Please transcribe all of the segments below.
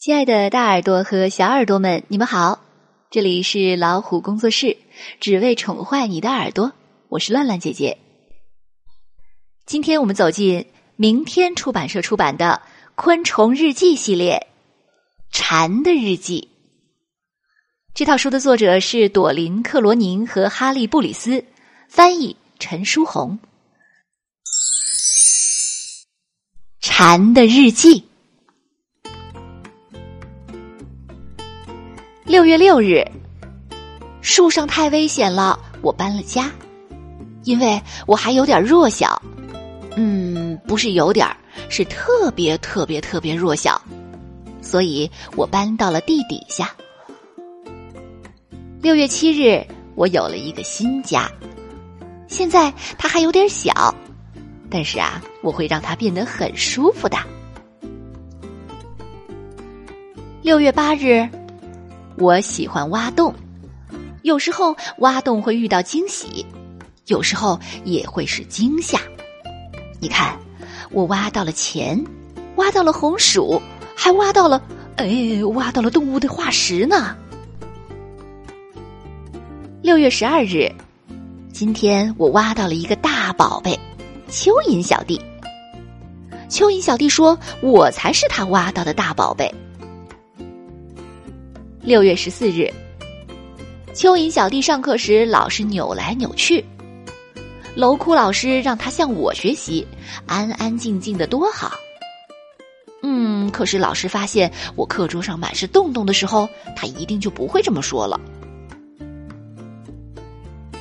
亲爱的大耳朵和小耳朵们，你们好！这里是老虎工作室，只为宠坏你的耳朵。我是乱乱姐姐。今天我们走进明天出版社出版的《昆虫日记》系列，《蝉的日记》。这套书的作者是朵琳·克罗宁和哈利·布里斯，翻译陈书红。《蝉的日记》。六月六日，树上太危险了，我搬了家，因为我还有点弱小。嗯，不是有点儿，是特别特别特别弱小，所以我搬到了地底下。六月七日，我有了一个新家，现在它还有点小，但是啊，我会让它变得很舒服的。六月八日。我喜欢挖洞，有时候挖洞会遇到惊喜，有时候也会是惊吓。你看，我挖到了钱，挖到了红薯，还挖到了，哎，挖到了动物的化石呢。六月十二日，今天我挖到了一个大宝贝——蚯蚓小弟。蚯蚓小弟说：“我才是他挖到的大宝贝。”六月十四日，蚯蚓小弟上课时老是扭来扭去。楼哭老师让他向我学习，安安静静的多好。嗯，可是老师发现我课桌上满是洞洞的时候，他一定就不会这么说了。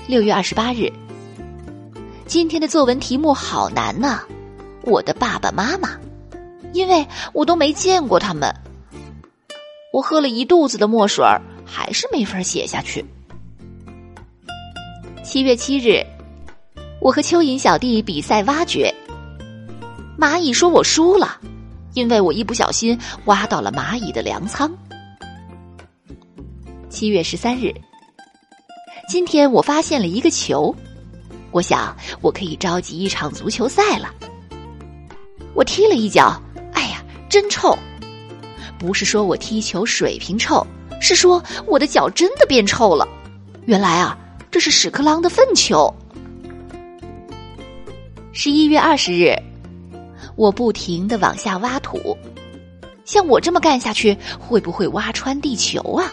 六月二十八日，今天的作文题目好难呐！我的爸爸妈妈，因为我都没见过他们。我喝了一肚子的墨水儿，还是没法写下去。七月七日，我和蚯蚓小弟比赛挖掘，蚂蚁说我输了，因为我一不小心挖到了蚂蚁的粮仓。七月十三日，今天我发现了一个球，我想我可以召集一场足球赛了。我踢了一脚，哎呀，真臭！不是说我踢球水平臭，是说我的脚真的变臭了。原来啊，这是屎壳郎的粪球。十一月二十日，我不停的往下挖土，像我这么干下去，会不会挖穿地球啊？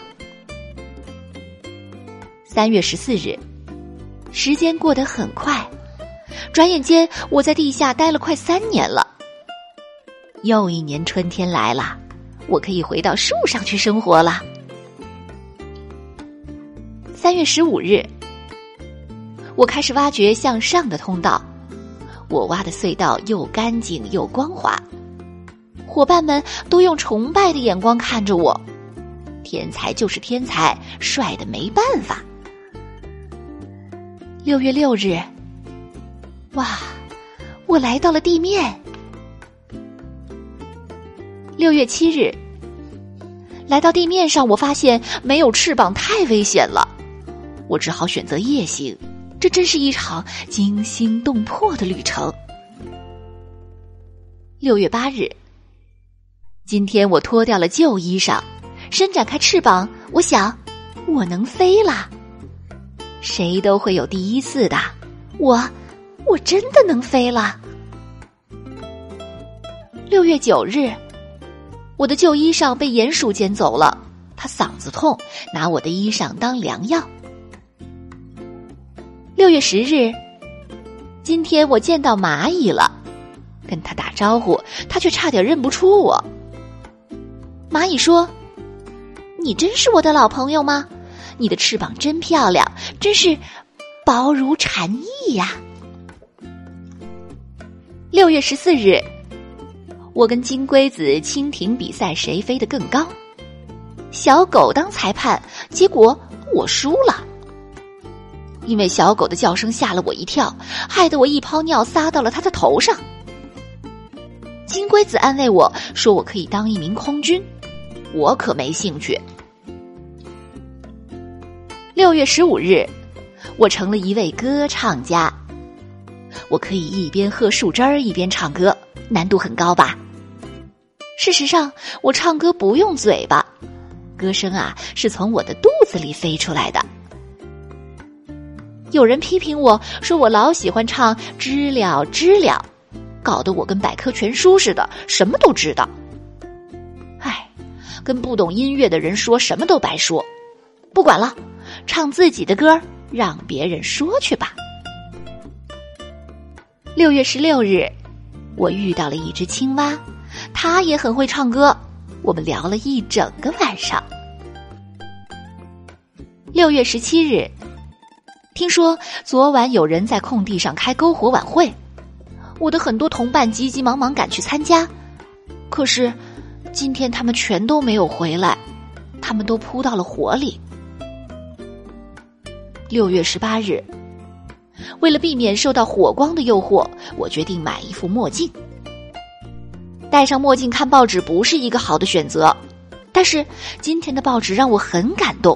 三月十四日，时间过得很快，转眼间我在地下待了快三年了。又一年春天来了。我可以回到树上去生活了。三月十五日，我开始挖掘向上的通道。我挖的隧道又干净又光滑，伙伴们都用崇拜的眼光看着我。天才就是天才，帅的没办法。六月六日，哇，我来到了地面。六月七日，来到地面上，我发现没有翅膀太危险了，我只好选择夜行。这真是一场惊心动魄的旅程。六月八日，今天我脱掉了旧衣裳，伸展开翅膀，我想我能飞了。谁都会有第一次的，我，我真的能飞了。六月九日。我的旧衣裳被鼹鼠捡走了，他嗓子痛，拿我的衣裳当良药。六月十日，今天我见到蚂蚁了，跟他打招呼，他却差点认不出我。蚂蚁说：“你真是我的老朋友吗？你的翅膀真漂亮，真是薄如蝉翼呀。”六月十四日。我跟金龟子、蜻蜓比赛谁飞得更高，小狗当裁判，结果我输了。因为小狗的叫声吓了我一跳，害得我一泡尿撒到了它的头上。金龟子安慰我说：“我可以当一名空军。”我可没兴趣。六月十五日，我成了一位歌唱家。我可以一边喝树汁儿一边唱歌，难度很高吧？事实上，我唱歌不用嘴巴，歌声啊是从我的肚子里飞出来的。有人批评我说我老喜欢唱知了知了，搞得我跟百科全书似的，什么都知道。唉，跟不懂音乐的人说什么都白说。不管了，唱自己的歌，让别人说去吧。六月十六日，我遇到了一只青蛙，他也很会唱歌，我们聊了一整个晚上。六月十七日。听说昨晚有人在空地上开篝火晚会，我的很多同伴急急忙忙赶去参加，可是今天他们全都没有回来，他们都扑到了火里。六月十八日，为了避免受到火光的诱惑，我决定买一副墨镜。戴上墨镜看报纸不是一个好的选择，但是今天的报纸让我很感动。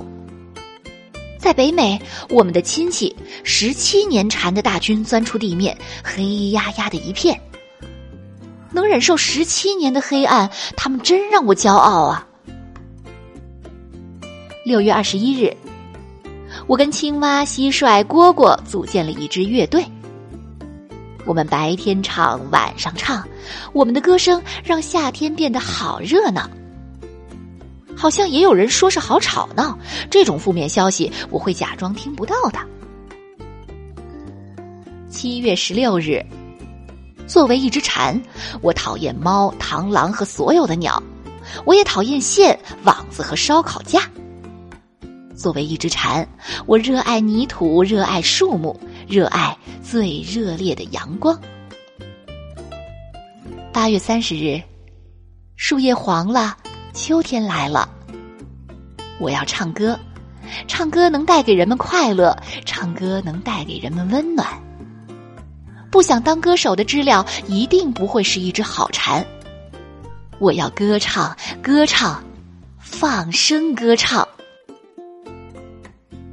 在北美，我们的亲戚十七年缠的大军钻出地面，黑压压的一片。能忍受十七年的黑暗，他们真让我骄傲啊！六月二十一日，我跟青蛙、蟋蟀、蝈蝈组建了一支乐队。我们白天唱，晚上唱，我们的歌声让夏天变得好热闹。好像也有人说是好吵闹，这种负面消息我会假装听不到的。七月十六日，作为一只蝉，我讨厌猫、螳螂和所有的鸟，我也讨厌线、网子和烧烤架。作为一只蝉，我热爱泥土，热爱树木，热爱最热烈的阳光。八月三十日，树叶黄了。秋天来了，我要唱歌，唱歌能带给人们快乐，唱歌能带给人们温暖。不想当歌手的知了一定不会是一只好蝉。我要歌唱，歌唱，放声歌唱。